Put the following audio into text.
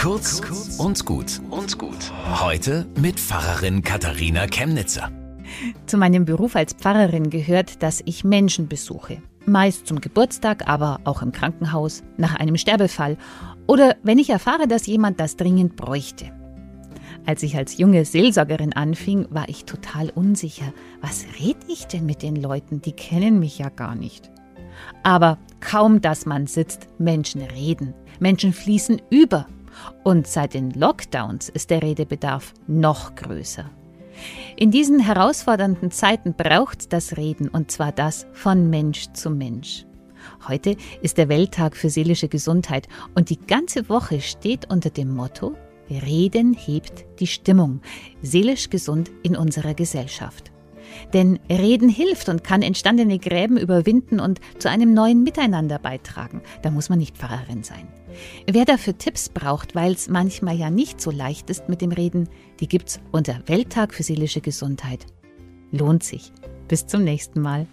Kurz und gut und gut. Heute mit Pfarrerin Katharina Chemnitzer. Zu meinem Beruf als Pfarrerin gehört, dass ich Menschen besuche. Meist zum Geburtstag, aber auch im Krankenhaus, nach einem Sterbefall oder wenn ich erfahre, dass jemand das dringend bräuchte. Als ich als junge Seelsorgerin anfing, war ich total unsicher. Was red ich denn mit den Leuten? Die kennen mich ja gar nicht. Aber kaum dass man sitzt, Menschen reden. Menschen fließen über. Und seit den Lockdowns ist der Redebedarf noch größer. In diesen herausfordernden Zeiten braucht das Reden und zwar das von Mensch zu Mensch. Heute ist der Welttag für seelische Gesundheit und die ganze Woche steht unter dem Motto Reden hebt die Stimmung, seelisch gesund in unserer Gesellschaft. Denn Reden hilft und kann entstandene Gräben überwinden und zu einem neuen Miteinander beitragen. Da muss man nicht Pfarrerin sein. Wer dafür Tipps braucht, weil es manchmal ja nicht so leicht ist mit dem Reden, die gibt's unter Welttag für seelische Gesundheit. Lohnt sich. Bis zum nächsten Mal.